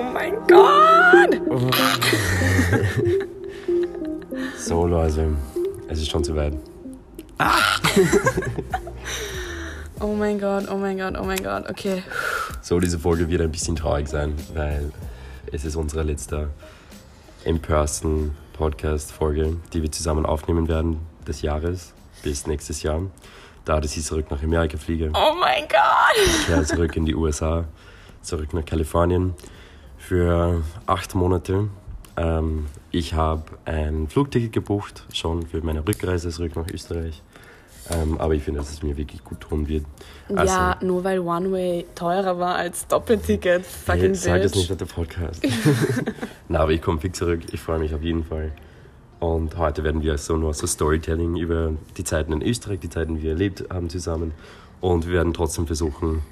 Oh mein Gott! So, Leute, es ist schon zu weit. Oh mein Gott, oh mein Gott, oh mein Gott. Okay. So, diese Folge wird ein bisschen traurig sein, weil es ist unsere letzte In-Person-Podcast-Folge, die wir zusammen aufnehmen werden des Jahres bis nächstes Jahr. Da dass ich zurück nach Amerika fliege, Oh mein Gott! kehre zurück in die USA, zurück nach Kalifornien für acht Monate. Ähm, ich habe ein Flugticket gebucht, schon für meine Rückreise zurück nach Österreich. Ähm, aber ich finde, dass es mir wirklich gut tun wird. Also, ja, nur weil One-Way teurer war als Doppelticket. Fucking Hey, sag das nicht auf der Podcast. Na, aber ich komme fix zurück. Ich freue mich auf jeden Fall. Und heute werden wir so nur so Storytelling über die Zeiten in Österreich, die Zeiten, die wir erlebt haben zusammen. Und wir werden trotzdem versuchen,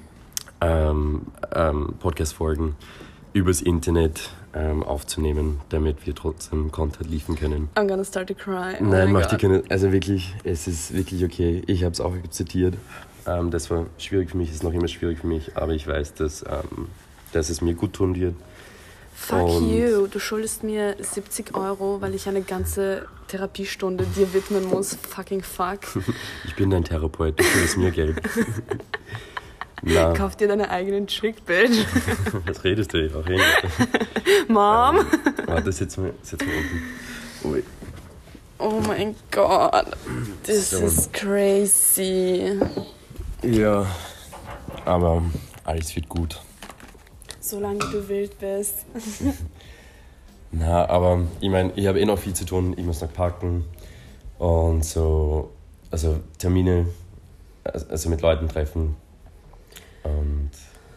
ähm, ähm, Podcast-Folgen übers Internet ähm, aufzunehmen, damit wir trotzdem Content liefern können. I'm gonna start to cry. Oh Nein, mach Gott. keine. Also wirklich, es ist wirklich okay. Ich habe es auch akzeptiert. Ähm, das war schwierig für mich, ist noch immer schwierig für mich, aber ich weiß, dass, ähm, dass es mir gut tun wird. Fuck Und- you, du schuldest mir 70 Euro, weil ich eine ganze Therapiestunde dir widmen muss. Fucking fuck. Ich bin dein Therapeut, du schuldest mir Geld. Na, Kauf dir deine eigenen Chick, bitch. was redest du? Auch hin. Mom. Warte, setz mal, setz mal unten. Ui. Oh mein Gott. This So. is crazy. Ja, aber alles wird gut. Solange du wild bist. Na, aber ich meine, ich habe eh noch viel zu tun. Ich muss noch packen und so, also Termine, also mit Leuten treffen. Und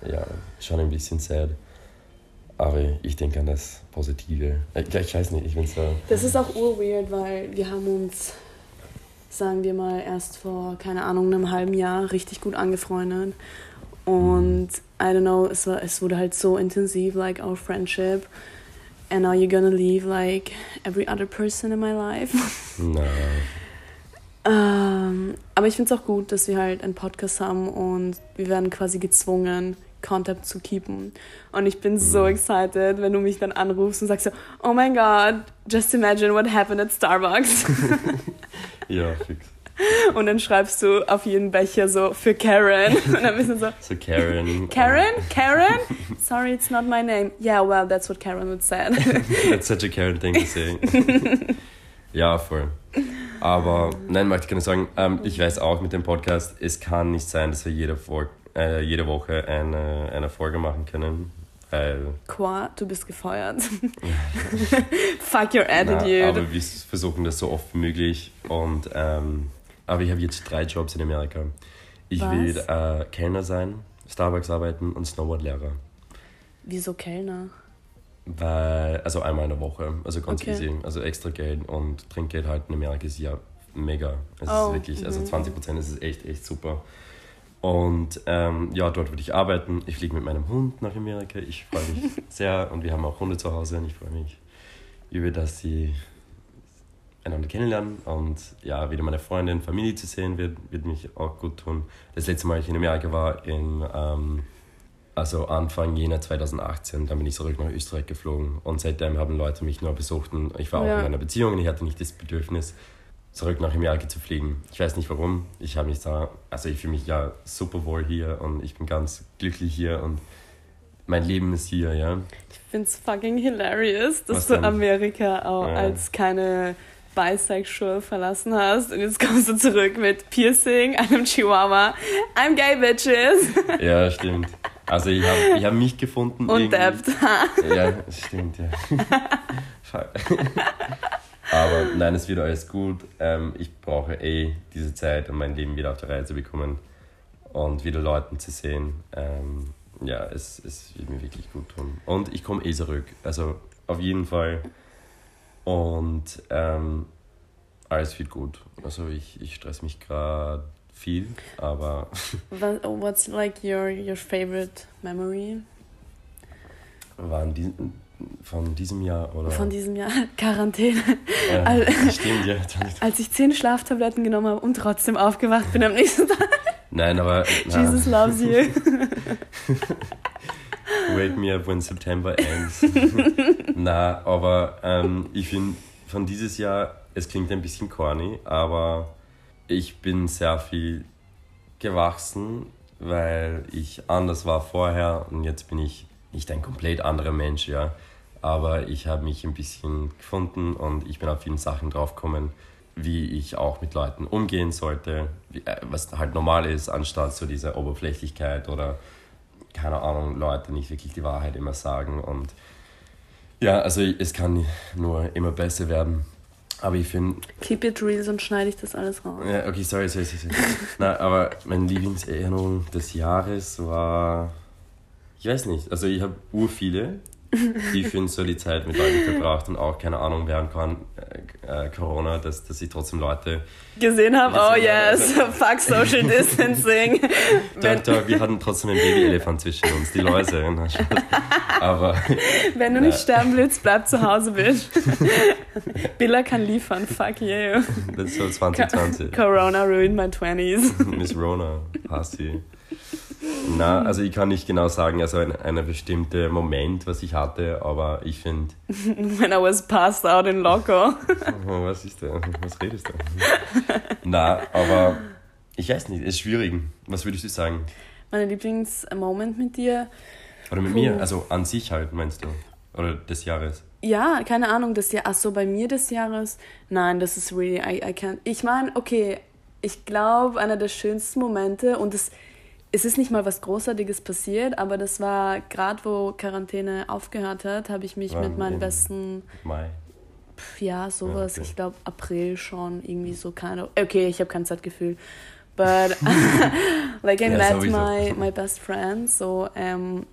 ja, schon ein bisschen sad. Aber ich denke an das Positive. Äh, Ich weiß nicht, ich bin so. Das ist auch urweird, weil wir haben uns, sagen wir mal, erst vor, keine Ahnung, einem halben Jahr richtig gut angefreundet. Und I don't know, es, war, es wurde halt so intensiv, like our friendship. And now you're gonna leave like every other person in my life. Na, Ähm, aber ich finde es auch gut, dass wir halt einen Podcast haben und wir werden quasi gezwungen, Contact zu keepen. Und ich bin so excited, wenn du mich dann anrufst und sagst so, oh mein Gott, just imagine what happened at Starbucks. ja, fix. und dann schreibst du auf jeden Becher so für Karen. Und dann bist du so, So Karen. Karen? Karen? Sorry, it's not my name. Yeah, well, that's what Karen would say. That's such a Karen thing to say. ja, voll. Aber nein, möchte ich gerne sagen, ähm, ich weiß auch mit dem Podcast, es kann nicht sein, dass wir jede, Vol äh, jede Woche eine, eine Folge machen können. Weil, Qua, du bist gefeuert. Fuck your na, attitude. aber wir versuchen das so oft wie möglich. Und, ähm, aber ich habe jetzt drei Jobs in Amerika. Ich Was? will äh, Kellner sein, Starbucks arbeiten und Snowboardlehrer. Wieso Kellner? Weil, also einmal in der Woche, also ganz Okay. easy. Also extra Geld und Trinkgeld halt in Amerika ist ja mega. Es Oh, ist wirklich, also mhm. 20 Prozent ist echt, echt super. Und ähm, ja, dort würde ich arbeiten. Ich fliege mit meinem Hund nach Amerika. Ich freue mich sehr und wir haben auch Hunde zu Hause und ich freue mich über, dass sie einander kennenlernen und ja, wieder meine Freundin, Familie zu sehen, wird, wird mich auch gut tun. Das letzte Mal, ich in Amerika war, in ähm, also Anfang Jänner 2018, dann bin ich zurück nach Österreich geflogen und seitdem haben Leute mich nur besucht und ich war auch Ja. in einer Beziehung und ich hatte nicht das Bedürfnis, zurück nach Amerika zu fliegen. Ich weiß nicht warum, ich habe mich da, also ich fühle mich ja super wohl hier und ich bin ganz glücklich hier und mein Leben ist hier, ja. Ich find's fucking hilarious, dass Was du denn? Amerika auch Ja. als keine Bisexual verlassen hast und jetzt kommst du zurück mit Piercing, einem Chihuahua, I'm gay, bitches Ja, stimmt. Also ich habe ich hab mich gefunden. und. Debt. Ja, stimmt, ja. Aber nein, es wird alles gut. Ähm, ich brauche eh diese Zeit, um mein Leben wieder auf die Reihe zu bekommen und wieder Leuten zu sehen. Ähm, ja, es, es wird mir wirklich gut tun. Und ich komme eh zurück. Also auf jeden Fall. Und ähm, alles wird gut. Also ich, ich stress mich gerade viel, aber What- What's like your, your favorite memory waren die, von diesem Jahr oder? von diesem Jahr? Quarantäne. Äh, Al- stimmt, ja. Als ich zehn Schlaftabletten genommen habe und trotzdem aufgewacht bin am nächsten Tag. Nein, aber. na, Jesus loves you. Wake me up when September ends. Na, aber ähm, ich finde von dieses Jahr, es klingt ein bisschen corny, aber ich bin sehr viel gewachsen, weil ich anders war vorher und jetzt bin ich nicht ein komplett anderer Mensch, ja. Aber ich habe mich ein bisschen gefunden und ich bin auf vielen Sachen draufgekommen, wie ich auch mit Leuten umgehen sollte, wie, äh, was halt normal ist, anstatt so diese Oberflächlichkeit oder keine Ahnung, Leute nicht wirklich die Wahrheit immer sagen. Und ja, also es kann nur immer besser werden. Aber ich finde. Keep it real, sonst schneide ich das alles raus. Ja, okay, sorry, sorry, sorry. Na, aber meine Lieblingserinnerung des Jahres war. Ich weiß nicht, also ich habe ur viele, ich finde so die Zeit mit Leuten verbracht und auch, keine Ahnung, während äh, Corona, dass, dass ich trotzdem Leute gesehen habe. Oh yes, fuck Social Distancing. doch, doch, wir hatten trotzdem einen Babyelefant zwischen uns, die Läuse. Aber. Wenn du nicht sterben willst, bleib zu Hause, bitch. Billa kann liefern, fuck you. Das ist so 2020. Corona ruined my 20s. Miss Rona, sie. Na, also ich kann nicht genau sagen, also ein, ein bestimmter Moment, was ich hatte, aber ich finde. When I was passed out in Locker. Oh, was ist da? Was redest du? Na, aber ich weiß nicht, es ist schwierig. Was würdest du sagen? Mein Lieblingsmoment mit dir. Oder mit Puh. mir, also an sich halt, meinst du? Oder des Jahres? Ja, keine Ahnung, das Jahr. Achso, bei mir des Jahres. Nein, das ist really, I, I can't. Ich meine, okay, ich glaube, einer der schönsten Momente und es es ist nicht mal was Großartiges passiert, aber das war gerade, wo Quarantäne aufgehört hat, habe ich mich Wann mit meinen besten. Mai. Pf, ja, sowas. Ja, okay. Ich glaube, April schon. Irgendwie so keine. Okay, ich habe kein Zeitgefühl. But, like, I ja, met my, my best friends, so, ähm,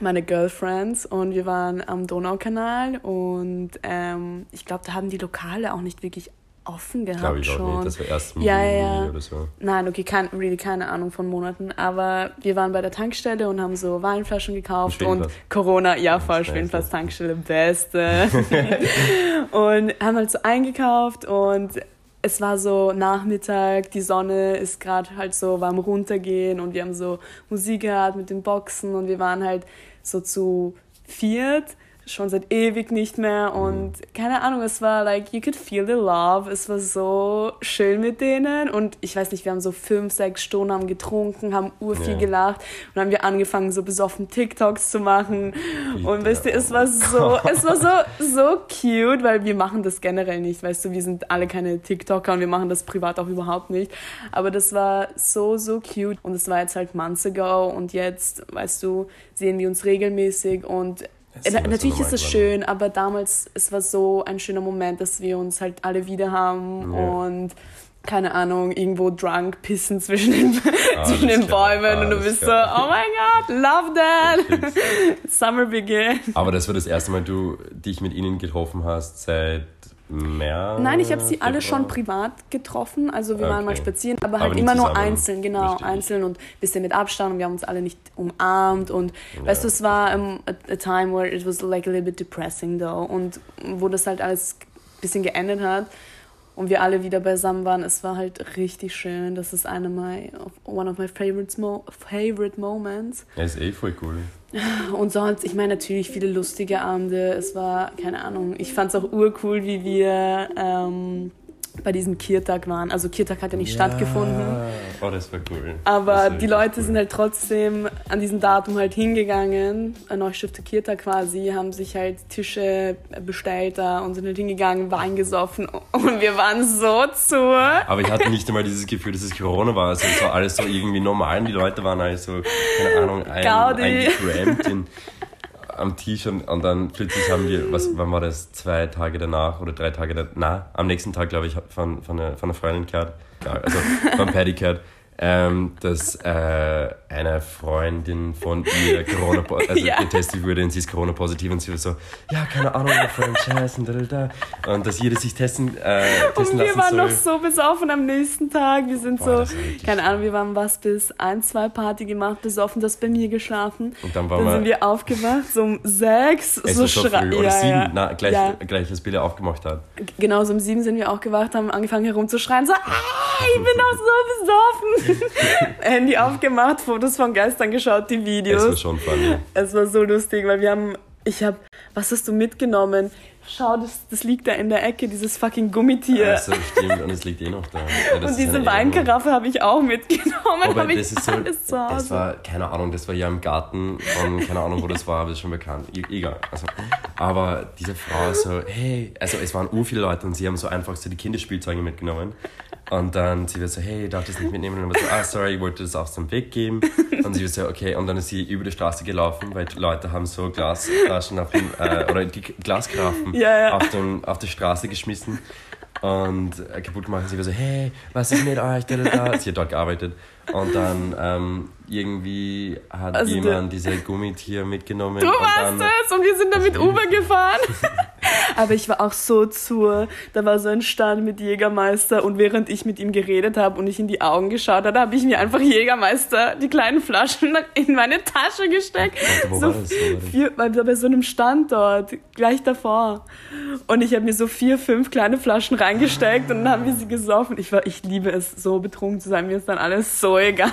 meine Girlfriends, und wir waren am Donaukanal und ähm, ich glaube, da haben die Lokale auch nicht wirklich offen gehabt Glaube ich schon. Auch nicht. Das war erst im ja, ja. oder so. Nein, okay, kein, really keine Ahnung von Monaten. Aber wir waren bei der Tankstelle und haben so Weinflaschen gekauft und Corona, ja voll, Schwedenplatz Tankstelle, beste. und haben halt so eingekauft und es war so Nachmittag, die Sonne ist gerade halt so warm runtergehen und wir haben so Musik gehört mit den Boxen und wir waren halt so zu viert schon seit ewig nicht mehr und keine Ahnung, es war like, you could feel the love, es war so schön mit denen und ich weiß nicht, wir haben so fünf, sechs Stunden haben getrunken, haben ur viel yeah. gelacht und dann haben wir angefangen so besoffen TikToks zu machen. Und wisst ihr, es war so, es war so, so cute, weil wir machen das generell nicht, weißt du, wir sind alle keine TikToker und wir machen das privat auch überhaupt nicht, aber das war so, so cute und es war jetzt halt months ago und jetzt, weißt du, sehen wir uns regelmäßig und ist Natürlich ist es schön, aber damals, es war so ein schöner Moment, dass wir uns halt alle wieder haben ja. und keine Ahnung, irgendwo drunk pissen zwischen den, ah, zwischen den Bäumen ah, und du bist so, oh mein Gott, love that! Summer begin. Aber das war das erste Mal, du dich mit ihnen getroffen hast seit mehr? Nein, ich habe sie alle schon privat getroffen. Also wir okay. waren mal spazieren, aber halt aber immer nur einzeln, genau, Richtig. einzeln und ein bisschen mit Abstand und wir haben uns alle nicht umarmt und ja. weißt du, es war um, a, a, time where it was like a little bit depressing though und wo das halt alles ein bisschen geendet hat und wir alle wieder beisammen waren, es war halt richtig schön. Das ist eine my, one of my favorite, mo favorite moments. Ja, ist eh voll cool. Und sonst, ich meine natürlich viele lustige Abende. Es war, keine Ahnung, ich fand es auch urcool, wie wir ähm, bei diesem Kirtag waren. Also Kirtag hat ja nicht ja. stattgefunden. Oh, das war cool. Aber die Leute cool. sind halt trotzdem an diesem Datum halt hingegangen, Neustifter Kirtag quasi, haben sich halt Tische bestellt da und sind halt hingegangen, Wein gesoffen und wir waren so zu. Aber ich hatte nicht einmal dieses Gefühl, dass es Corona war. Also es war alles so irgendwie normal und die Leute waren halt so, keine Ahnung, ein, eingecrampt in am Tisch und, und dann plötzlich haben wir, was, wann war das, zwei Tage danach oder drei Tage danach, na, am nächsten Tag, glaube ich, von, von, einer, von einer Freundin gehört, also von Paddy gehört, ähm, dass äh, eine Freundin von ihr Corona also ja. getestet wurde und sie ist Corona-positiv und sie war so, ja, keine Ahnung, Franchise und da, da, da. Und dass jeder sich testen, äh, testen Und wir waren soll. noch so besoffen am nächsten Tag. Wir sind Boah, so, keine Ahnung, wir waren was bis ein, zwei Party gemacht, besoffen, das bei mir geschlafen. Und dann, dann wir, sind wir aufgewacht, so um sechs, so schreien. Oder ja, sieben, ja. Na, gleich, ja. gleich als Billy aufgemacht hat. Genau, so um sieben sind wir aufgewacht, haben angefangen herumzuschreien, so, ah, ich bin doch so besoffen. Handy aufgemacht, Fotos von gestern geschaut, die Videos. Es war schon funny. Es war so lustig, weil wir haben, ich habe, was hast du mitgenommen? Schau, das, das liegt da in der Ecke, dieses fucking Gummitier. Also stimmt, und es liegt eh noch da. Ja, und diese Weinkaraffe habe ich auch mitgenommen, Aber habe ich das ist so, alles zu Hause. das war, keine Ahnung, das war ja im Garten von, keine Ahnung, wo das war, aber das ist schon bekannt. E egal. Also, aber diese Frau so, hey, also es waren ur viele Leute und sie haben so einfach so die Kinderspielzeuge mitgenommen. Und dann sie wird so, hey, darf ich das nicht mitnehmen? Und dann so, ah, sorry, ich wollte das auf dem Weg geben. Und sie wird so, okay. Und dann ist sie über die Straße gelaufen, weil die Leute haben so Glasflaschen auf dem, äh, oder die Glaskaraffen Ja, ja. auf, dem, auf die Straße geschmissen und äh, kaputt gemacht. Und sie war so, hey, was ist mit euch? Da, da, da. Sie hat dort gearbeitet. Und dann ähm, irgendwie hat Also jemand diese Gummitier mitgenommen. Du und warst dann, es und wir sind damit Uber gefahren. Aber ich war auch so zur. Da war so ein Stand mit Jägermeister und während ich mit ihm geredet habe und ich in die Augen geschaut habe, habe ich mir einfach Jägermeister die kleinen Flaschen in meine Tasche gesteckt. Warte, wo so war das? Vier, bei so einem Stand dort, gleich davor. Und ich habe mir so vier, fünf kleine Flaschen reingesteckt und dann haben wir sie gesoffen. Ich, war, ich liebe es, so betrunken zu sein. Mir ist dann alles so egal.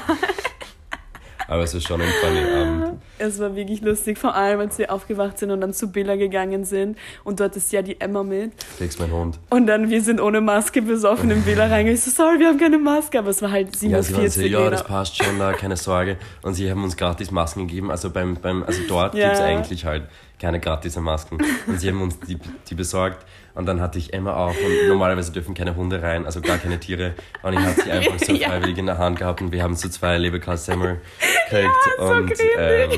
Aber es ist schon ein funny Abend. Es war wirklich lustig, vor allem als wir aufgewacht sind und dann zu Billa gegangen sind. Und dort ist ja die Emma mit. Fix mein Hund. Und dann, wir sind ohne Maske besoffen in Billa reingegangen. Ich so, sorry, wir haben keine Maske. Aber es war halt Ja, sie waren so, 47 ja, das passt schon, da, keine Sorge. Und sie haben uns gratis Masken gegeben. Also beim, beim also dort Ja. gibt's eigentlich halt keine gratis Masken. Und sie haben uns die, die besorgt. Und dann hatte ich Emma auch. Und normalerweise dürfen keine Hunde rein, also gar keine Tiere. Und ich hatte sie einfach so Ja. freiwillig in der Hand gehabt. Und wir haben so zwei Leberkassemmel gekriegt. so und ähm,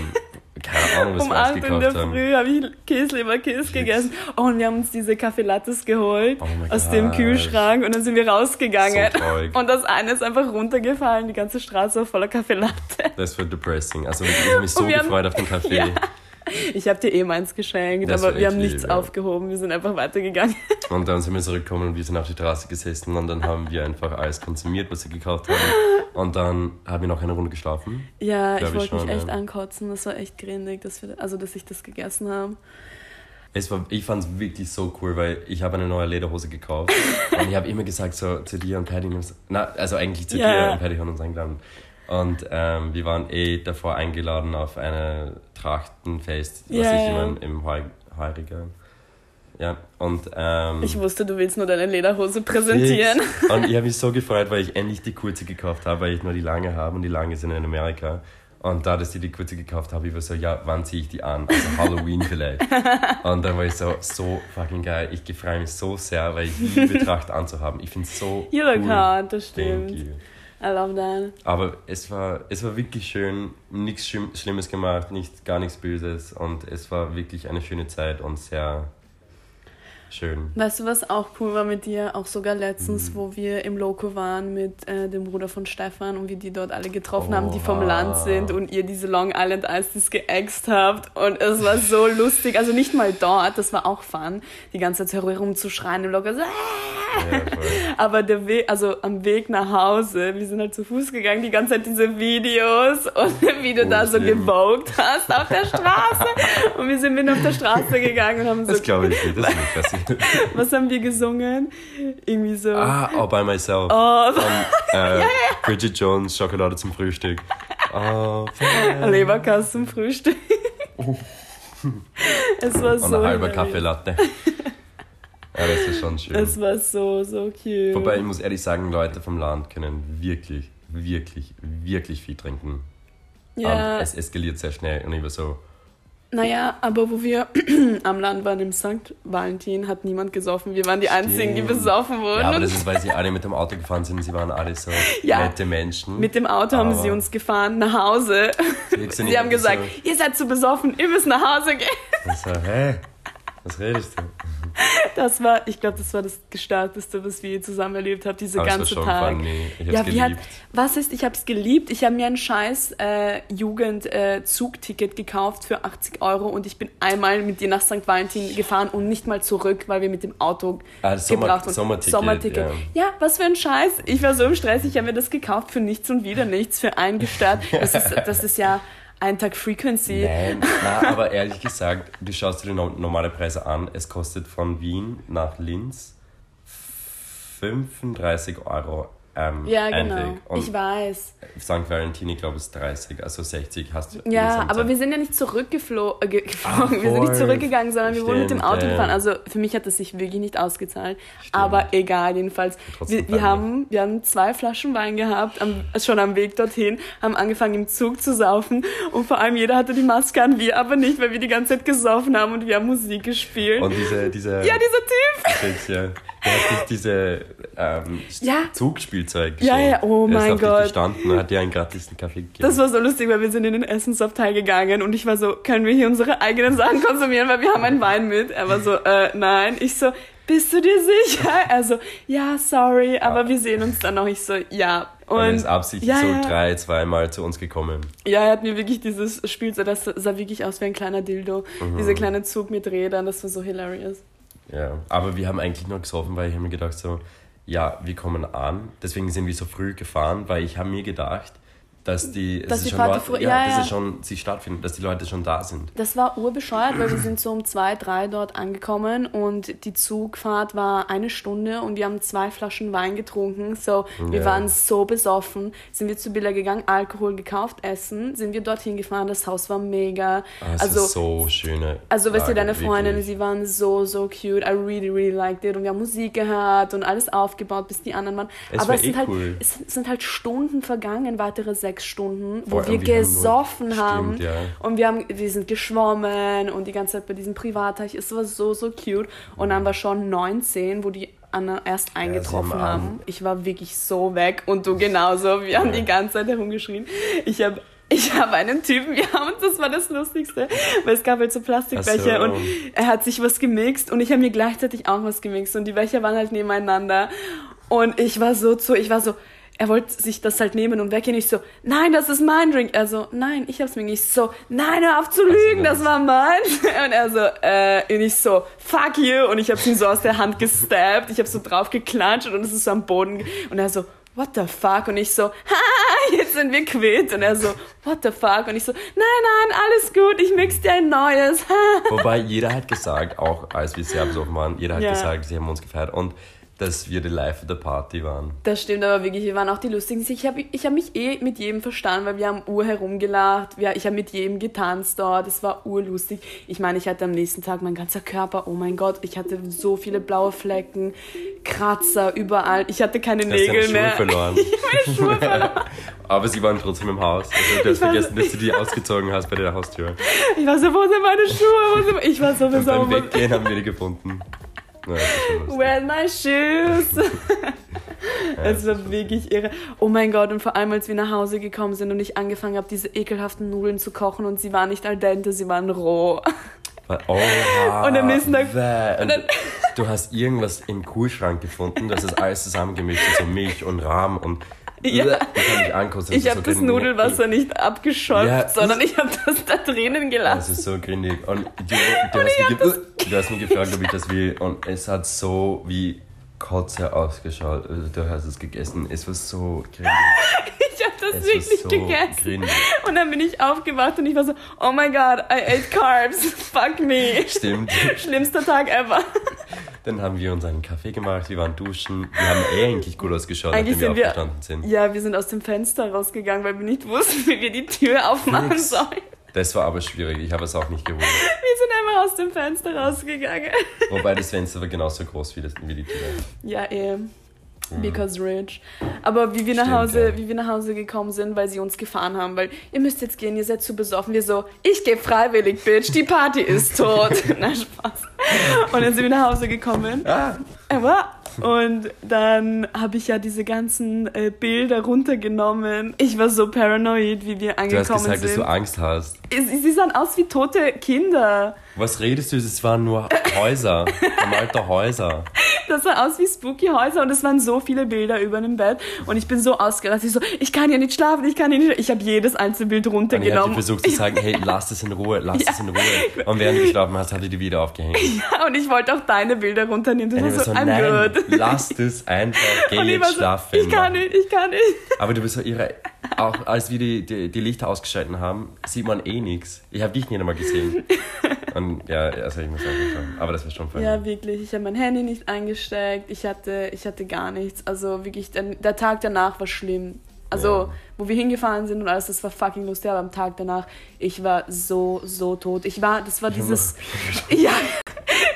keine Ahnung, was Um wir alles 8 in der gekauft haben. Früh habe ich Käsleberkäse gegessen. Oh, und wir haben uns diese Kaffee Lattes geholt Oh aus dem. Kühlschrank und dann sind wir rausgegangen. So und das eine ist einfach runtergefallen, die ganze Straße war voller Kaffee Latte. Das war depressing. Also ich habe mich so wir haben- gefreut auf den Kaffee. Ja. Ich habe dir eh meins geschenkt, Das aber wir haben nichts lieb, ja. aufgehoben, wir sind einfach weitergegangen. Und dann sind wir zurückgekommen und wir sind auf die Terrasse gesessen und dann haben wir einfach alles konsumiert, was wir gekauft haben. Und dann haben wir noch eine Runde geschlafen. Ja, ich ich wollte mich echt ja. ankotzen, das war echt grindig, dass wir, also dass ich das gegessen habe. Es war, ich fand es wirklich so cool, weil ich habe eine neue Lederhose gekauft und ich habe immer gesagt so zu dir und Paddy, na, also eigentlich zu Ja. dir und Paddy haben uns eingeladen. Und ähm, wir waren eh davor eingeladen auf eine Trachtenfest, was Ja, ich ja. immer im Heu- Heuriger. Ja, und ähm, Ich wusste, du willst nur deine Lederhose präsentieren. Fix. Und ich habe mich so gefreut, weil ich endlich die kurze gekauft habe, weil ich nur die lange habe und die lange sind in Amerika. Und da, dass ich die kurze gekauft habe, ich war so, ja, wann ziehe ich die an? Also Halloween vielleicht. Und dann war ich so, so fucking geil. Ich freue mich so sehr, weil ich liebe Tracht anzuhaben. Ich finde es so You look cool. hot, das Thank stimmt. you. I love that. Aber es war, es war wirklich schön, nichts Schlimm, Schlimmes gemacht, nicht, gar nichts Böses. Und es war wirklich eine schöne Zeit und sehr schön. Weißt du, was auch cool war mit dir? Auch sogar letztens, Mhm. wo wir im Loco waren mit äh, dem Bruder von Stefan und wir die dort alle getroffen haben, die Oha. vom Land sind und ihr diese Long Island Ices geäxt habt. Und es war so lustig. Also nicht mal dort, das war auch fun, die ganze Zeit herumzuschreien im Loco. So, "Ah!" Ja. Aber der Weg, also am Weg nach Hause, wir sind halt zu Fuß gegangen, die ganze Zeit diese Videos und wie du Oh, da so gewogt hast auf der Straße. Und wir sind mitten auf der Straße gegangen und haben so, Das glaube ich nicht, das ist nicht passiert. was haben wir gesungen? Irgendwie so, Ah, all by myself. oh, Von äh, Bridget Jones, Schokolade zum Frühstück. Oh, Leberkass zum Frühstück. es war und so ein halber. Kaffee Latte. Ja, das ist schon schön. Es war so, so cute. Wobei ich muss ehrlich sagen, Leute vom Land können wirklich, wirklich, wirklich viel trinken. ja, Und es eskaliert sehr schnell und ich war so, naja, aber wo wir am Land waren, im St. Valentin, hat niemand gesoffen. Wir waren die Einzigen, die Stimmt. besoffen wurden. ja, aber das ist, weil sie alle mit dem Auto gefahren sind. Sie waren alle so Ja. nette Menschen. mit dem Auto haben Aber- sie uns gefahren nach Hause. Sie haben gesagt, So, ihr seid zu besoffen, ihr müsst nach Hause gehen. ich so, hä? Was redest du? Das war, ich glaube, das war das Gestarteste, was wir je zusammen erlebt haben, diese Aber ganze Tag. funny. Ich hab's Ja, wie hat, geliebt. was ist, ich habe es geliebt. Ich habe mir ein scheiß äh, Jugend-Zugticket gekauft für 80 Euro und ich bin einmal mit dir nach St. Valentin gefahren und nicht mal zurück, weil wir mit dem Auto Ah, das Sommer- gebraucht wurden. Sommerticket, Sommerticket. ja. Ja, was für ein Scheiß. Ich war so im Stress, ich habe mir das gekauft für nichts und wieder nichts, für einen gestört. Das ist, das ist ja ein Tag Frequency. Nein, na, aber ehrlich gesagt, du schaust dir die no- normale Preise an. Es kostet von Wien nach Linz 35 Euro ähm, Ja, genau. Ich weiß. St. Valentin, ich glaube, ist 30, also 60 hast du. Ja, aber Zeit. wir sind ja nicht zurückgeflogen, äh, ge- Ah, wir sind nicht zurückgegangen, sondern wir wurden mit dem Stimmt, Auto ja, gefahren. Also für mich hat das sich wirklich nicht ausgezahlt. Aber egal, jedenfalls. Wir, wir, haben, wir haben zwei Flaschen Wein gehabt, am, schon am Weg dorthin, haben angefangen im Zug zu saufen und vor allem jeder hatte die Maske an, wir aber nicht, weil wir die ganze Zeit gesoffen haben und wir haben Musik gespielt. Und diese, diese. ja, dieser Typ! Sich diese ähm, Ja. Zugspielzeug Ja, geschenkt. ja, oh er mein ist auf dich Gott. gestanden und hat dir einen gratisen Kaffee gegeben. Das war so lustig, weil wir sind in den Essensabteil gegangen und ich war so, können wir hier unsere eigenen Sachen konsumieren, weil wir haben einen Wein mit. Er war so, äh, nein. Ich so, bist du dir sicher? Er so, ja, sorry, aber wir sehen uns dann noch. Ich so, ja. und er ist absichtlich ja, so ja. drei, zweimal zu uns gekommen. ja, er hat mir wirklich dieses Spielzeug, das sah wirklich aus wie ein kleiner Dildo. Mhm. Dieser kleine Zug mit Rädern, das war so hilarious. Ja, aber wir haben eigentlich nur gesoffen, weil ich habe mir gedacht so, ja, wir kommen an. Deswegen sind wir so früh gefahren, weil ich habe mir gedacht, dass die, Dass die schon Party Leute, ja, ja, dass ja. schon sie stattfindet, dass die Leute schon da sind. Das war urbescheuert, weil wir sind so um zwei, drei dort angekommen und die Zugfahrt war eine Stunde und wir haben zwei Flaschen Wein getrunken. So, wir Ja. waren so besoffen. Sind wir zu Billa gegangen, Alkohol gekauft, Essen, sind wir dorthin gefahren, das Haus war mega. Also, ist so schöne. also weißt du, deine Freundinnen, sie waren so, so cute. I really, really liked it. Und wir haben Musik gehört und alles aufgebaut, bis die anderen waren. Es Aber war es sind, eh halt, cool. es sind halt Stunden vergangen, weitere sechs Stunden, wo Voll, wir und wir haben gesoffen. Stimmt, ja. Und wir, haben, wir sind geschwommen und die ganze Zeit bei diesem Privatteich. Es war so, so cute. Und dann war schon 19, wo die anderen erst eingetroffen haben haben. Ich war wirklich so weg und du genauso. Wir haben die ganze Zeit herumgeschrien. Ich habe ich habe einen Typen, wir haben, das war das Lustigste, weil es gab halt so Plastikbecher so. und er hat sich was gemixt und ich habe mir gleichzeitig auch was gemixt und die Becher waren halt nebeneinander und ich war so zu, ich war so, er wollte sich das halt nehmen und weggehen. Ich so, nein, das ist mein Drink. Er so, nein, ich hab's mir nicht. Ich so, nein, hör auf zu lügen, das war meins. Und er so, äh, und ich so, fuck you. Und ich hab's ihm so aus der Hand gestabbt. Ich hab so drauf geklatscht und es ist so am Boden. Und er so, what the fuck? Und ich so, ha, jetzt sind wir quitt. Und er so, what the fuck? Und ich so, nein, nein, alles gut, ich mix dir ein neues. Wobei jeder hat gesagt, auch als wir sehr besoffen waren, jeder hat Ja. gesagt, sie haben uns gefeiert und dass wir die Life of the Party waren. Das stimmt aber wirklich, wir waren auch die Lustigen. Ich habe ich hab mich eh mit jedem verstanden, weil wir haben ur herumgelacht, wir, ich habe mit jedem getanzt dort, es war urlustig. Ich meine, ich hatte am nächsten Tag mein ganzer Körper, oh mein Gott, ich hatte so viele blaue Flecken, Kratzer überall, ich hatte keine Nägel Schuhe mehr. verloren. Meine Schuhe verloren. Aber sie waren trotzdem im Haus. Also du hast vergessen, dass du die ausgezogen hast bei der Haustür. Ich war so, wo sind meine Schuhe? Wo sind, ich war so Und beim. Weggehen haben wir die gefunden. Ja. Where are my shoes? Es war wirklich irre. Oh mein Gott, und vor allem, als wir nach Hause gekommen sind und ich angefangen habe, diese ekelhaften Nudeln zu kochen und sie waren nicht al dente, sie waren roh. Oh, Und am nächsten Tag- du hast irgendwas im Kühlschrank gefunden, das ist alles zusammengemischt, so Milch und Rahm und Ja. Ich kann nicht ankosten. Ich ist habe so das. Nudelwasser nicht abgeschäumt, Ja, sondern ich habe das da drinnen Das gelassen. ist so grindig. Und du, du, hast mich ge- du hast mich gefragt, ob ich das will. Und es hat so wie Kotze ausgeschaut. Also, du hast es gegessen. Es war so grindig. Ich habe das Es wirklich so gegessen. grindig. Und dann bin ich aufgewacht und ich war so, oh my god, I ate carbs. Fuck me. Stimmt. Schlimmster Tag ever. Dann haben wir uns einen Kaffee gemacht, wir waren duschen. Wir haben eh eigentlich gut ausgeschaut, Eigentlich nachdem wir, aufgestanden sind. ja, wir sind aus dem Fenster rausgegangen, weil wir nicht wussten, wie wir die Tür aufmachen Nix. sollen. Das war aber schwierig, ich habe es auch nicht gewusst. Wir sind einfach aus dem Fenster rausgegangen. Wobei das Fenster war genauso groß wie, das, wie die Tür. Ja, eh. Because rich. Aber wie wir, nach Stimmt, Hause, ja. wie wir nach Hause gekommen sind, weil sie uns gefahren haben, weil ihr müsst jetzt gehen, ihr seid zu besoffen. Wir so, ich gehe freiwillig, Bitch, die Party ist tot. Na, Spaß. Und dann sind wir nach Hause gekommen. Ah, und dann habe ich ja diese ganzen äh, Bilder runtergenommen. Ich war so paranoid, wie wir du hast angekommen gesagt, dass sind. du Angst hast. Sie, sie sahen aus wie tote Kinder. Was redest du? Es waren nur Häuser, vermalte Häuser. Das sah aus wie spooky Häuser und es waren so viele Bilder über dem Bett und ich bin so ausgerastet. Ich so, ich kann hier nicht schlafen, ich kann hier nicht schlafen. Ich habe jedes einzelne Bild Und ich habe runtergenommen. versucht zu sagen, hey, lass es in Ruhe, lass es in Ruhe. Und während du geschlafen hast, ich die wieder aufgehängt. und ich wollte auch deine Bilder runternehmen. Du warst war so, so, I'm nein, good. lass das einfach, geh und ich war jetzt so, schlafen. ich kann nicht, ich kann nicht. Aber du bist so irre. Auch als wir die, die, die Lichter ausgeschalten haben, sieht man eh nichts. Ich habe dich nicht einmal gesehen. Und ja, also ich muss einfach sagen, aber das war schon fein. Ja, wirklich. Ich habe mein Handy nicht eingesteckt. Ich hatte, ich hatte gar nichts. Also wirklich, der, der Tag danach war schlimm. Also, Ja. wo wir hingefahren sind und alles, das war fucking lustig, aber am Tag danach, ich war so, so tot. Ich war, das war dieses, ja,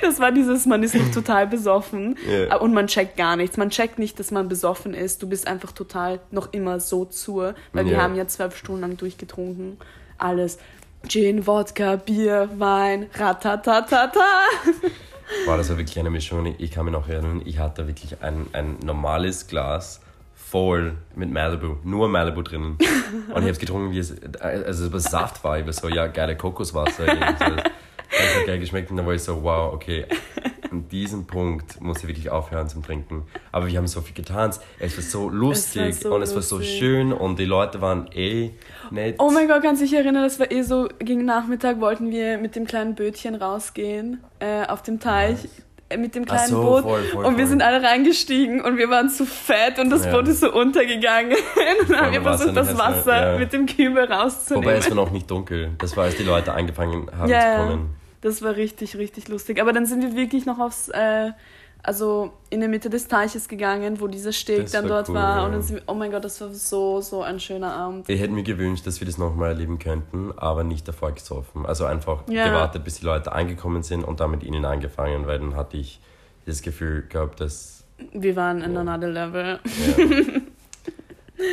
das war dieses, man ist noch total besoffen Ja. und man checkt gar nichts. Man checkt nicht, dass man besoffen ist. Du bist einfach total noch immer so zur, weil wir Ja. haben ja zwölf Stunden lang durchgetrunken. Alles. Gin, Wodka, Bier, Wein, ratatatata. Boah, das war wirklich eine Mischung. Ich kann mich noch erinnern, ich hatte wirklich ein, ein normales Glas voll mit Malibu, nur Malibu drinnen. Und ich habe es getrunken, wie es, also es war Saft war. Ich war so, ja, geile Kokoswasser. Das hat geil geschmeckt und dann war ich so, wow, okay, an diesem Punkt muss ich wirklich aufhören zum Trinken. Aber wir haben so viel getan. Es war so lustig so und es war so lustig. schön und die Leute waren eh nett. Oh mein Gott, kannst du dich erinnern, das war eh so, gegen Nachmittag wollten wir mit dem kleinen Bötchen rausgehen, äh, auf dem Teich, äh, mit dem kleinen so, Boot. voll, voll, und wir voll. sind alle reingestiegen und wir waren zu fett und das Ja. Boot ist so untergegangen. und dann haben wir dem Wasser versucht, das Wasser ja. mit dem Kübel rauszunehmen. Wobei es war noch nicht dunkel. Das war, als die Leute angefangen haben Ja, zu kommen. Das war richtig, richtig lustig. Aber dann sind wir wirklich noch aufs, äh, also in der Mitte des Teiches gegangen, wo dieser Steg Das dann war dort cool, war. ja. Und dann sind wir, oh mein Gott, das war so, so ein schöner Abend. Ich hätte mir gewünscht, dass wir das nochmal erleben könnten, aber nicht davor gesoffen. Also einfach Ja. gewartet, bis die Leute angekommen sind und dann mit ihnen angefangen, weil dann hatte ich das Gefühl gehabt, dass. Wir waren in Ja. another level. Ja.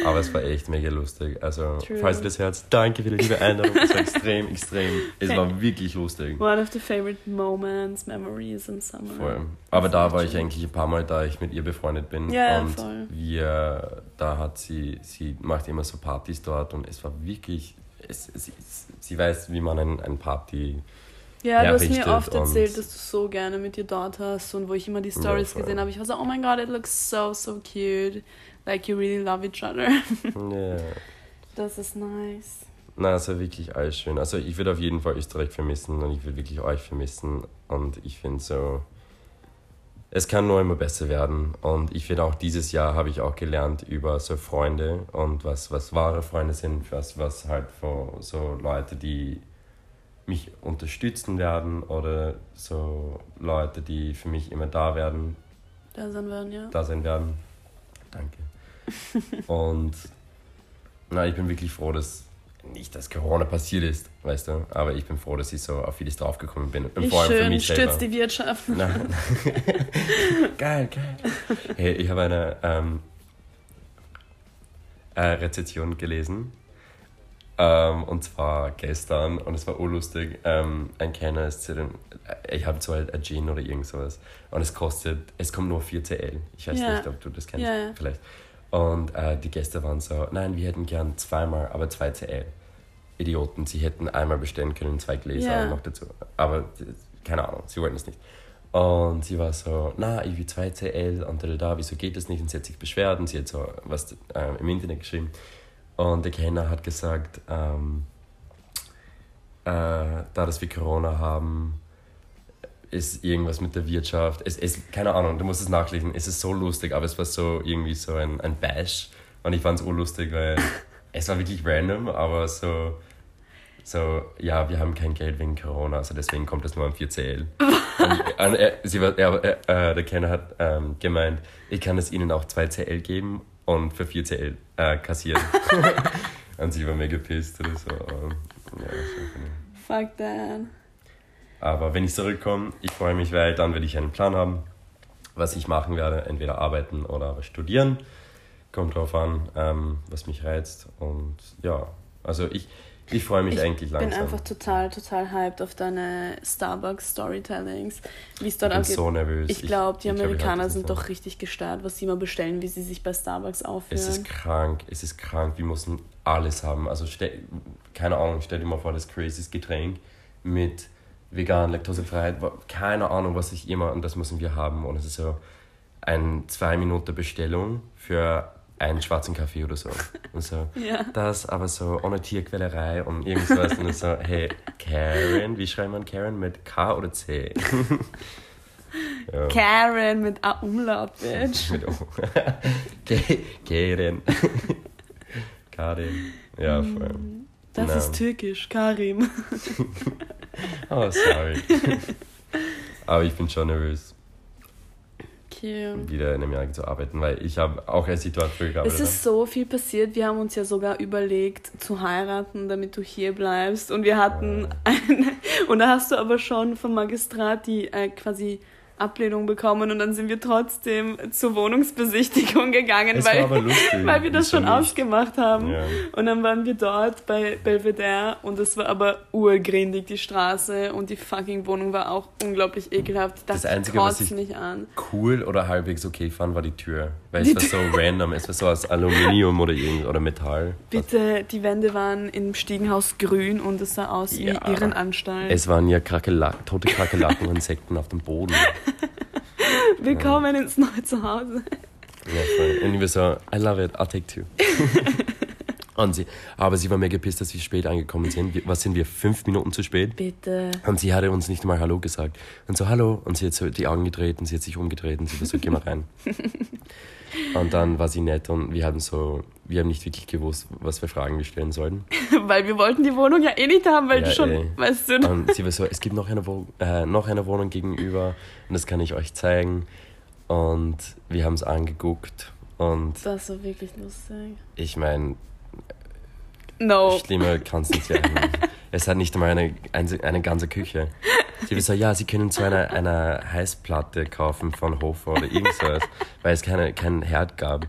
aber es war echt mega lustig. Also, True. falls du das hörst, danke für die liebe Einladung. Es war extrem, extrem. Es war wirklich lustig. One of the favorite moments, memories in summer. Voll. Aber da war ich eigentlich ein paar Mal, da ich mit ihr befreundet bin. Ja, und voll. wir, da hat sie, sie macht immer so Partys dort und es war wirklich, es, sie, sie weiß, wie man ein, ein Party Ja, du hast mir oft erzählt, dass du so gerne mit ihr dort hast und wo ich immer die Stories voll. gesehen habe, ich war so, oh mein Gott, it looks so, so cute. Like you really love each other. Ja. Das ist nice. Na, es war wirklich alles schön. Also ich würde auf jeden Fall Österreich vermissen und ich würde wirklich euch vermissen. Und ich finde so, es kann nur immer besser werden. Und ich finde auch dieses Jahr habe ich auch gelernt über so Freunde und was, was wahre Freunde sind, was, was halt für so Leute, die mich unterstützen werden oder so Leute, die für mich immer da werden, Da sind wir, ja. da sein werden. Danke. Und na, ich bin wirklich froh, dass nicht, dass Corona passiert ist, weißt du, aber ich bin froh, dass ich so auf vieles draufgekommen bin. Und Wie vor allem für schön, mich selber. stürzt die Wirtschaft. Geil, geil. Hey, ich habe eine ähm, äh, Rezension gelesen. Ähm, und zwar gestern und es war urlustig. Ähm, ein Kenner ist zu dem. äh, Ich habe so ein, Gin oder irgend sowas. Und es kostet, es kommt nur 4 CL. Ich weiß Ja. nicht, ob du das kennst. Ja. Vielleicht. Und äh, die Gäste waren so, nein, wir hätten gern zweimal, aber 2 CL. Idioten, sie hätten einmal bestellen können, zwei Gläser Ja. noch dazu. Aber keine Ahnung, sie wollten es nicht. Und sie war so, na, ich will 2 CL und da, da, da, wieso geht das nicht? Und sie hat sich beschwert und sie hat so was äh, im Internet geschrieben. Und der Kellner hat gesagt, ähm, äh, da dass wir Corona haben, ist irgendwas mit der Wirtschaft. Es ist, keine Ahnung, du musst es nachlesen. Es ist so lustig, aber es war so irgendwie so ein, ein Bash. Und ich fand es urlustig, weil es war wirklich random, aber so, so, ja, wir haben kein Geld wegen Corona, also deswegen kommt das nur am 4CL. und, und er, sie war, er, äh, der Kenner hat ähm, gemeint, ich kann es ihnen auch 2CL geben und für 4CL äh, kassieren. und sie war mega pissed oder so. Und, ja, funny. Fuck that. Aber wenn ich zurückkomme, ich freue mich, weil dann werde ich einen Plan haben, was ich machen werde. Entweder arbeiten oder studieren. Kommt drauf an, ähm, was mich reizt. Und ja, also ich, ich freue mich Ich eigentlich Ich bin langsam. einfach total, total hyped auf deine Starbucks-Storytellings, wie es dort ich bin so nervös. Ich glaube, die ich glaub, Amerikaner das sind doch richtig gestört, was sie immer bestellen, wie sie sich bei Starbucks aufführen. Es ist krank, es ist krank. Wir müssen alles haben. Also, stell, keine Ahnung, stell dir mal vor, das crazyes Getränk mit vegan, Laktosefreiheit, keine Ahnung, was ich immer, und das müssen wir haben. Und es ist so eine zwei Minuten Bestellung für einen schwarzen Kaffee oder so. Und so, Ja. das aber so ohne Tierquälerei und irgendwas. und so, hey, Karen, wie schreibt man Karen? Mit K oder C? ja. Karen mit A Umlaut, bitch. Mit O. Karen. Karin. Ja, voll. Das Na. ist türkisch, Karim. Oh, sorry. Aber ich bin schon nervös, Okay. wieder in einem Jahr zu arbeiten, weil ich habe auch als dort früher Es gearbeitet ist so viel passiert. Wir haben uns ja sogar überlegt zu heiraten, damit du hier bleibst. Und wir hatten eine. Und da hast du aber schon vom Magistrat die äh, quasi Ablehnung bekommen. Und dann sind wir trotzdem zur Wohnungsbesichtigung gegangen, Es weil, lustig. weil wir das schon nicht? ausgemacht haben. Ja. Und dann waren wir dort bei Belvedere und es war aber urgrindig, die Straße. Und die fucking Wohnung war auch unglaublich ekelhaft. Das dachte, Einzige, was ich- mich an. Cool oder halbwegs okay fand, war die Tür. Weil Die es war so random. Es war so aus Aluminium oder, irgend, oder Metall. Bitte, die Wände waren im Stiegenhaus grün und es sah aus wie Ja. Irrenanstalt. Es waren ja Krakelak tote Kakerlaken und Insekten auf dem Boden. Willkommen ins neue Zuhause. Ja, voll. Und ich war so, I love it, I'll take two. und sie, aber sie war mega pisst, dass wir spät angekommen sind. Was sind wir, fünf Minuten zu spät? Bitte. Und sie hatte uns nicht mal Hallo gesagt. Und so, Hallo. Und sie hat so die Augen gedreht und sie hat sich umgedreht und sie war so, geh mal rein. und dann war sie nett und wir haben so, wir haben nicht wirklich gewusst, was für Fragen wir stellen sollten. Weil wir wollten die Wohnung ja eh nicht haben, weil Ja, du schon, eh. weißt du, Und sie war so, es gibt noch eine, Wo äh, noch eine Wohnung gegenüber und das kann ich euch zeigen. Und wir haben es angeguckt und das war wirklich lustig. ich meine, No. schlimmer kann es nicht werden. es hat nicht einmal eine, eine, eine ganze Küche. Sie war so, ja, sie können so eine, eine Heißplatte kaufen von Hofer oder irgendwas, weil es keine, keinen Herd gab.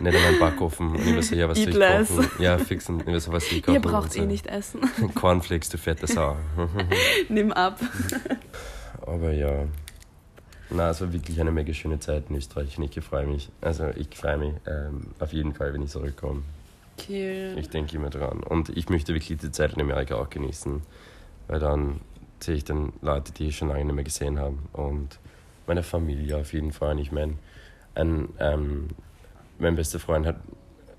Nicht einmal einen Backofen. Und ich war so, ja, was soll ich Eat less. kochen? Ja, fixen. Ich war so, was soll ich kochen? Ihr braucht Und so, eh nicht essen. Cornflakes, du fette Sau. Nimm ab. Aber ja. Na, es war wirklich eine mega schöne Zeit in Österreich und ich freue mich. Also ich freue mich ähm, auf jeden Fall, wenn ich zurückkomme. Okay. Ich denke immer dran. Und ich möchte wirklich die Zeit in Amerika auch genießen. Weil dann sehe ich dann Leute, die ich schon lange nicht mehr gesehen habe. Und meine Familie auf jeden Fall. Ich meine, ein, ähm, mein bester Freund hat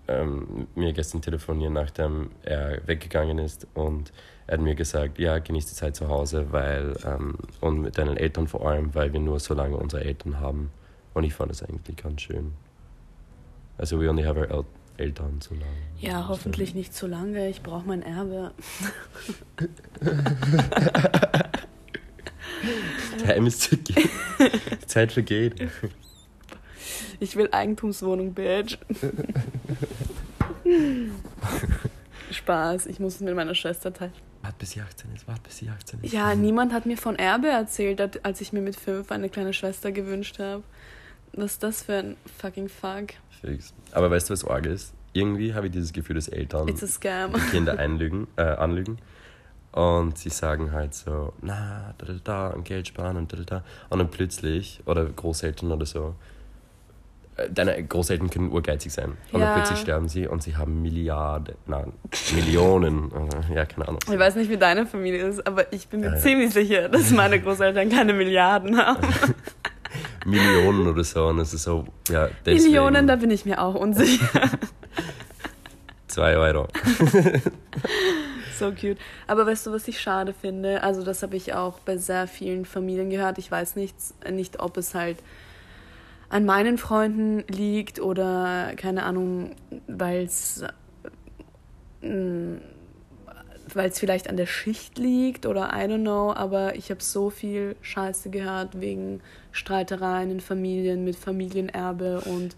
ähm, mir gestern telefoniert, nachdem er weggegangen ist. Und er hat mir gesagt, ja, genieß die Zeit zu Hause, weil, ähm, und mit deinen Eltern vor allem, weil wir nur so lange unsere Eltern haben. Und ich fand das eigentlich ganz schön. Also we only have our Eltern so lange. Ja, hoffentlich nicht zu lange. Ich brauche mein Erbe. Time is ticking. Zeit vergeht. Ich will Eigentumswohnung, Bitch. Spaß, ich muss es mit meiner Schwester teilen. Warte bis sie 18 ist, warte bis sie 18 ist. Ja, niemand hat mir von Erbe erzählt, als ich mir mit fünf eine kleine Schwester gewünscht habe. Was ist das für ein fucking Fuck? Fix. Aber weißt du, was arg ist? Irgendwie habe ich dieses Gefühl, dass Eltern die Kinder einlügen, äh, anlügen. Und sie sagen halt so, na, da, da, da, und Geld sparen und da, da, da. Und dann plötzlich, oder Großeltern oder so, äh, deine Großeltern können urgeizig sein. Und Ja. dann plötzlich sterben sie und sie haben Milliarden, nein, Millionen, äh, ja, keine Ahnung. Ich weiß nicht, wie deine Familie ist, aber ich bin mir Ja, ja. ziemlich sicher, dass meine Großeltern keine Milliarden haben. Millionen oder so. Und es ist so, ja, deswegen. Millionen, da bin ich mir auch unsicher. Zwei Euro. So cute. Aber weißt du, was ich schade finde? Also, das habe ich auch bei sehr vielen Familien gehört. Ich weiß nicht, nicht, ob es halt an meinen Freunden liegt oder keine Ahnung, weil es weil es vielleicht an der Schicht liegt oder I don't know, aber ich habe so viel Scheiße gehört wegen Streitereien in Familien mit Familienerbe und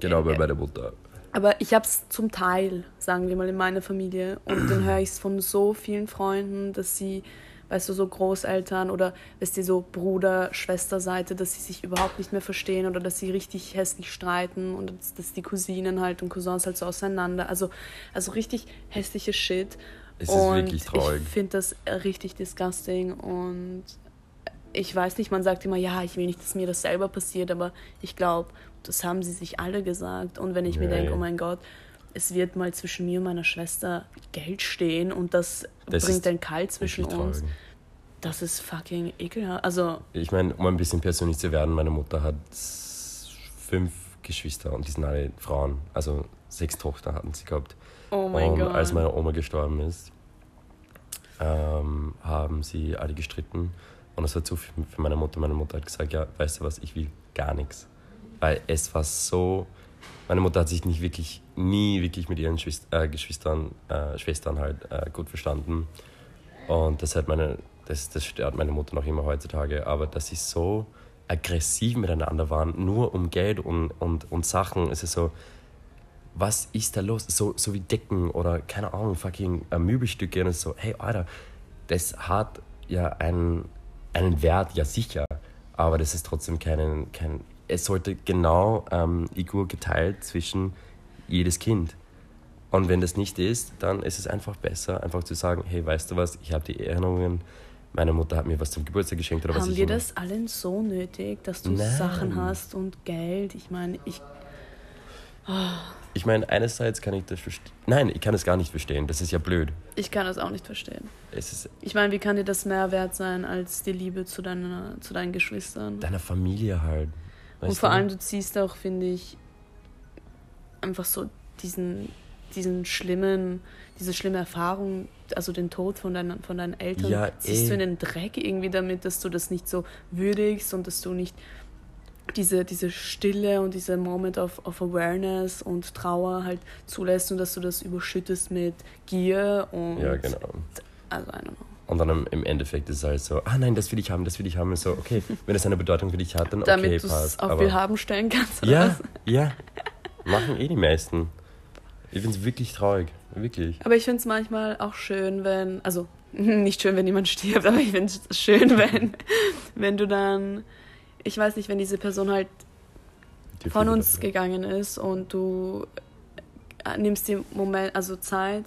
Genau, bei meiner Mutter. aber ich habe es zum Teil, sagen wir mal, in meiner Familie. Und dann höre ich es von so vielen Freunden, dass sie, weißt du, so Großeltern oder, weißt du, so Bruder, Schwesterseite, dass sie sich überhaupt nicht mehr verstehen oder dass sie richtig hässlich streiten und dass, dass die Cousinen halt und Cousins halt so auseinander. Also, also richtig hässliche Shit. Es ist und wirklich traurig. Ich finde das richtig disgusting und ich weiß nicht, man sagt immer, ja, ich will nicht, dass mir das selber passiert, aber ich glaube, das haben sie sich alle gesagt. Und wenn ich mir Ja, denke, ja. oh mein Gott, es wird mal zwischen mir und meiner Schwester Geld stehen und das, Das bringt ein Kalt zwischen uns, traurig. das ist fucking ekelhaft. Also, Ich meine, um ein bisschen persönlich zu werden, meine Mutter hat fünf Geschwister und die sind alle Frauen. Also sechs Tochter hatten sie gehabt. oh mein und Gott. als meine Oma gestorben ist, ähm, haben sie alle gestritten. Und das war zu viel für meine Mutter. Meine Mutter hat gesagt, ja, weißt du was, ich will gar nichts. Weil es war so... Meine Mutter hat sich nicht wirklich, nie wirklich mit ihren Schwist äh, Geschwistern, äh, Schwestern halt äh, gut verstanden. Und das hat meine das, das stört meine Mutter noch immer heutzutage, aber dass sie so aggressiv miteinander waren, nur um Geld und, und, und Sachen. Es ist so, was ist da los? So, so wie Decken oder keine Ahnung, fucking äh, Möbelstücke und so, hey, Alter, das hat ja einen, einen Wert, ja sicher, aber das ist trotzdem keinen, kein, es sollte genau ähm, Igur geteilt zwischen jedes Kind. Und wenn das nicht ist, dann ist es einfach besser, einfach zu sagen, hey, weißt du was, ich habe die Erinnerungen, meine Mutter hat mir was zum Geburtstag geschenkt oder Haben was ich wir das allen so nötig, dass du Nein. Sachen hast und Geld? Ich meine, ich. Ich meine, einerseits kann ich das verstehen. Nein, ich kann es gar nicht verstehen. Das ist ja blöd. Ich kann das auch nicht verstehen. Es ist Ich meine, wie kann dir das mehr wert sein als die Liebe zu, deiner, zu deinen Geschwistern? deiner Familie halt. Und Weißt vor du? allem, du ziehst auch, finde ich, einfach so diesen, diesen schlimmen, diese schlimme Erfahrung, also den Tod von deinen, von deinen Eltern, Ja, ziehst eh. du in den Dreck irgendwie damit, dass du das nicht so würdigst und dass du nicht diese, diese Stille und dieser Moment of, of Awareness und Trauer halt zulässt und dass du das überschüttest mit Gier und Ja, genau. also I don't know. Und dann im, Endeffekt ist es halt so, ah nein, das will ich haben, das will ich haben. Und so, okay, wenn es eine Bedeutung für dich hat, dann okay, Damit du es passt. auf Will haben stellen kannst. oder ja, was? ja, machen eh die meisten. Ich finde es wirklich traurig, wirklich. Aber ich finde es manchmal auch schön, wenn, also nicht schön, wenn jemand stirbt, aber ich finde es schön, wenn, wenn du dann, ich weiß nicht, wenn diese Person halt Die von uns dafür. gegangen ist und du äh, nimmst dir Moment, also Zeit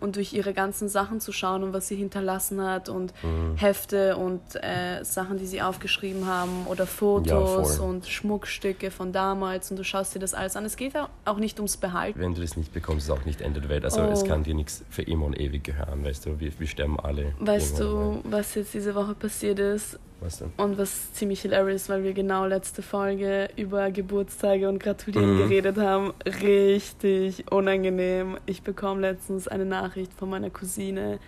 und durch ihre ganzen Sachen zu schauen und was sie hinterlassen hat und Mhm. Hefte und äh, Sachen, die sie aufgeschrieben haben oder Fotos voll. und Schmuckstücke von damals und du schaust dir das alles an. Es geht ja auch nicht ums Behalten. Wenn du das nicht bekommst, ist auch nicht Ende der Welt. Also Oh. es kann dir nichts für immer und ewig gehören, weißt du. Wir, wir sterben alle. Weißt du, was jetzt diese Woche passiert ist? Weißt du? Und was ziemlich hilarious, weil wir genau letzte Folge über Geburtstage und Gratulieren Mhm. geredet haben. Richtig unangenehm. Ich bekomme letztens eine Nachricht von meiner Cousine.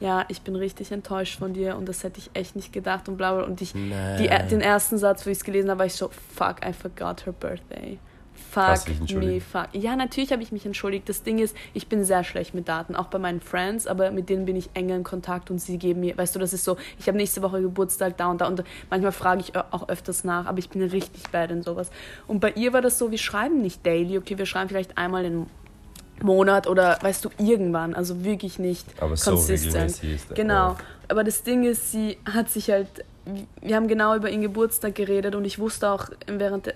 Ja, ich bin richtig enttäuscht von dir und das hätte ich echt nicht gedacht und bla bla. Und ich, die, den ersten Satz, wo ich es gelesen habe, war ich so, fuck, I forgot her birthday. Fuck me, fuck. Ja, natürlich habe ich mich entschuldigt. Das Ding ist, ich bin sehr schlecht mit Daten, auch bei meinen Friends, aber mit denen bin ich enger in Kontakt und sie geben mir, weißt du, das ist so, ich habe nächste Woche Geburtstag da und da und manchmal frage ich auch öfters nach, aber ich bin richtig bad in sowas. Und bei ihr war das so, wir schreiben nicht daily, okay, wir schreiben vielleicht einmal im Monat oder weißt du, irgendwann, also wirklich nicht Aber so consistent. regelmäßig ist Genau. Aber das Ding ist, sie hat sich halt, wir haben genau über ihren Geburtstag geredet und ich wusste auch während der-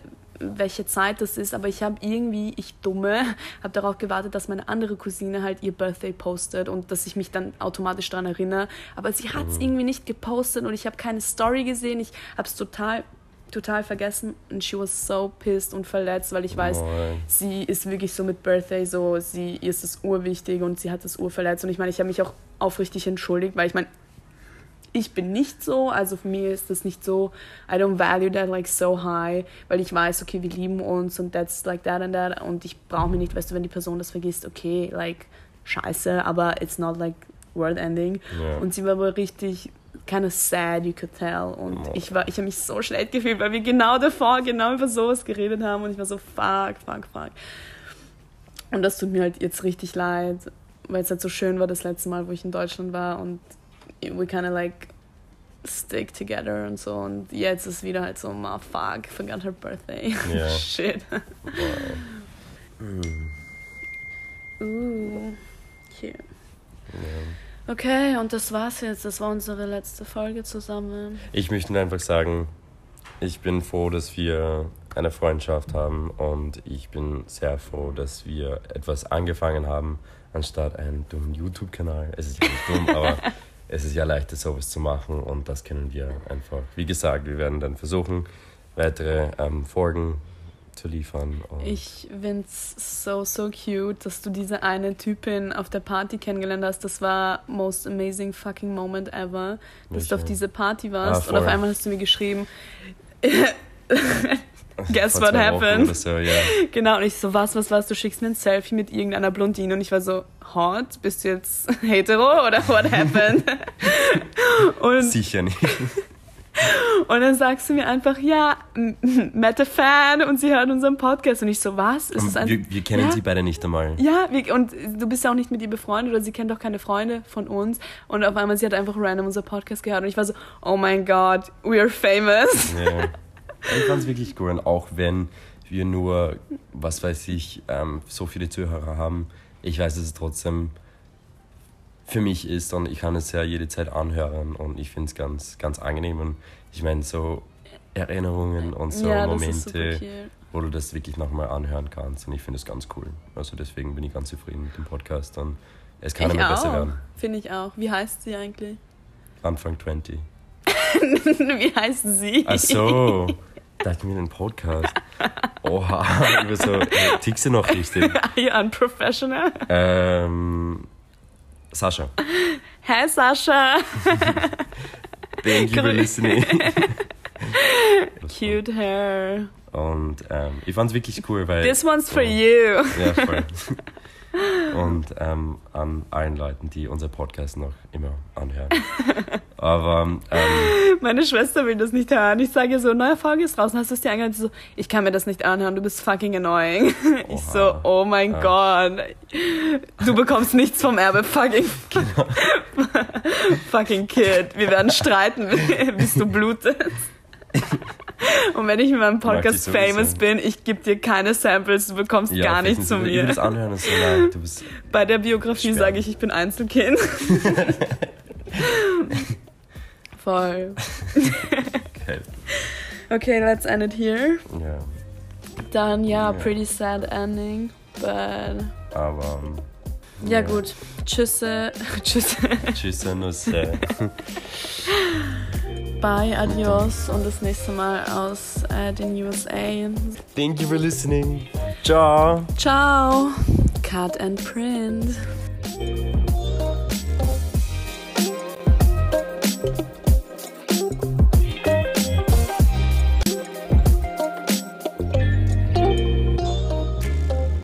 welche Zeit das ist, aber ich habe irgendwie, ich dumme, habe darauf gewartet, dass meine andere Cousine halt ihr Birthday postet und dass ich mich dann automatisch daran erinnere. Aber sie hat Mhm. es irgendwie nicht gepostet und ich habe keine Story gesehen. Ich habe es total, total vergessen und she was so pissed und verletzt, weil ich weiß, Moin. sie ist wirklich so mit Birthday so, sie ihr ist es urwichtig und sie hat das urverletzt und ich meine, ich habe mich auch aufrichtig entschuldigt, weil ich meine, ich bin nicht so, also für mich ist das nicht so, I don't value that like so high, weil ich weiß, okay, wir lieben uns und that's like that and that und ich brauche mir nicht, weißt du, wenn die Person das vergisst, okay, like scheiße, aber it's not like world ending Ja. und sie war aber richtig kind of sad, you could tell und Oh. ich war, ich habe mich so schlecht gefühlt, weil wir genau davor genau über sowas geredet haben und ich war so fuck, fuck, fuck und das tut mir halt jetzt richtig leid, weil es halt so schön war das letzte Mal, wo ich in Deutschland war und we kind of like stick together und so und jetzt ist wieder halt so, ma fuck, forgot her birthday. Ja. Shit. Wow. Hm. Uh, hier. Ja. Okay, und das war's jetzt. Das war unsere letzte Folge zusammen. Ich möchte nur einfach sagen, ich bin froh, dass wir eine Freundschaft haben und ich bin sehr froh, dass wir etwas angefangen haben, anstatt einen dummen YouTube-Kanal. Es ist ja nicht dumm, aber es ist ja leichter, sowas zu machen und das können wir einfach. Wie gesagt, wir werden dann versuchen, weitere ähm, Folgen zu liefern. Ich find's so, so cute, dass du diese eine Typin auf der Party kennengelernt hast. Das war most amazing fucking moment ever, dass du auf Welche? diese Party warst Ah, und auf einmal hast du mir geschrieben, guess what Wochen happened? So, ja. Genau, und ich so, was, was, was, du schickst mir ein Selfie mit irgendeiner Blondine und ich war so, hot, bist du jetzt hetero oder what happened? und Sicher nicht. Und dann sagst du mir einfach, ja, Mette Fan und sie hört unseren Podcast. Und ich so, was? Ein wir, wir kennen ja? sie beide nicht einmal. Ja, wir, und du bist ja auch nicht mit ihr befreundet oder sie kennt auch keine Freunde von uns. Und auf einmal, sie hat einfach random unser Podcast gehört und ich war so, oh mein Gott, we are famous. Ja. Ich fand es wirklich cool. Und auch wenn wir nur, was weiß ich, ähm, so viele Zuhörer haben, ich weiß, dass es trotzdem für mich ist und ich kann es ja jede Zeit anhören und ich finde es ganz, ganz angenehm. Und ich meine, so Erinnerungen und so ja, Momente, wo du das wirklich nochmal anhören kannst. Und ich finde es ganz cool. Also deswegen bin ich ganz zufrieden mit dem Podcast und es kann ich immer besser auch, werden. finde ich auch. Wie heißt sie eigentlich? Anfang 20. Wie heißt sie? Ach so. Dachte mir den Podcast. Oha, über so, äh, tickst du noch richtig? Are you unprofessional? Ähm, Sascha, Hey Sascha! thank you for listening. Cute hair. Und ähm, ich fand es wirklich cool, weil... This one's for Ja. you. Ja, voll. Und ähm, an allen Leuten, die unser Podcast noch immer anhören. Aber ähm, Meine Schwester will das nicht hören. Ich sage so, neue Folge ist draußen, hast du es dir angehört? So, ich kann mir das nicht anhören, du bist fucking annoying. Ich so, Oha. oh mein Gott. Du bekommst nichts vom Erbe, fucking, Genau. fucking Kid. Wir werden streiten, bis du blutest. Und wenn ich mit meinem Podcast famous bin, ich gebe dir keine Samples, du bekommst ja, gar nichts von mir. das anhören und so, nein, du bist... Bei der Biografie sage ich, ich bin Einzelkind. Voll. Okay. Okay, let's end it here. Ja, Dann ja, Ja. pretty sad ending. But aber... ähm, ja, gut. Tschüsse. Tschüss. Tschüss, Nüsse. Bye, adios und das nächste Mal aus äh, den USA. Thank you for listening. Ciao. Ciao. Cut and print.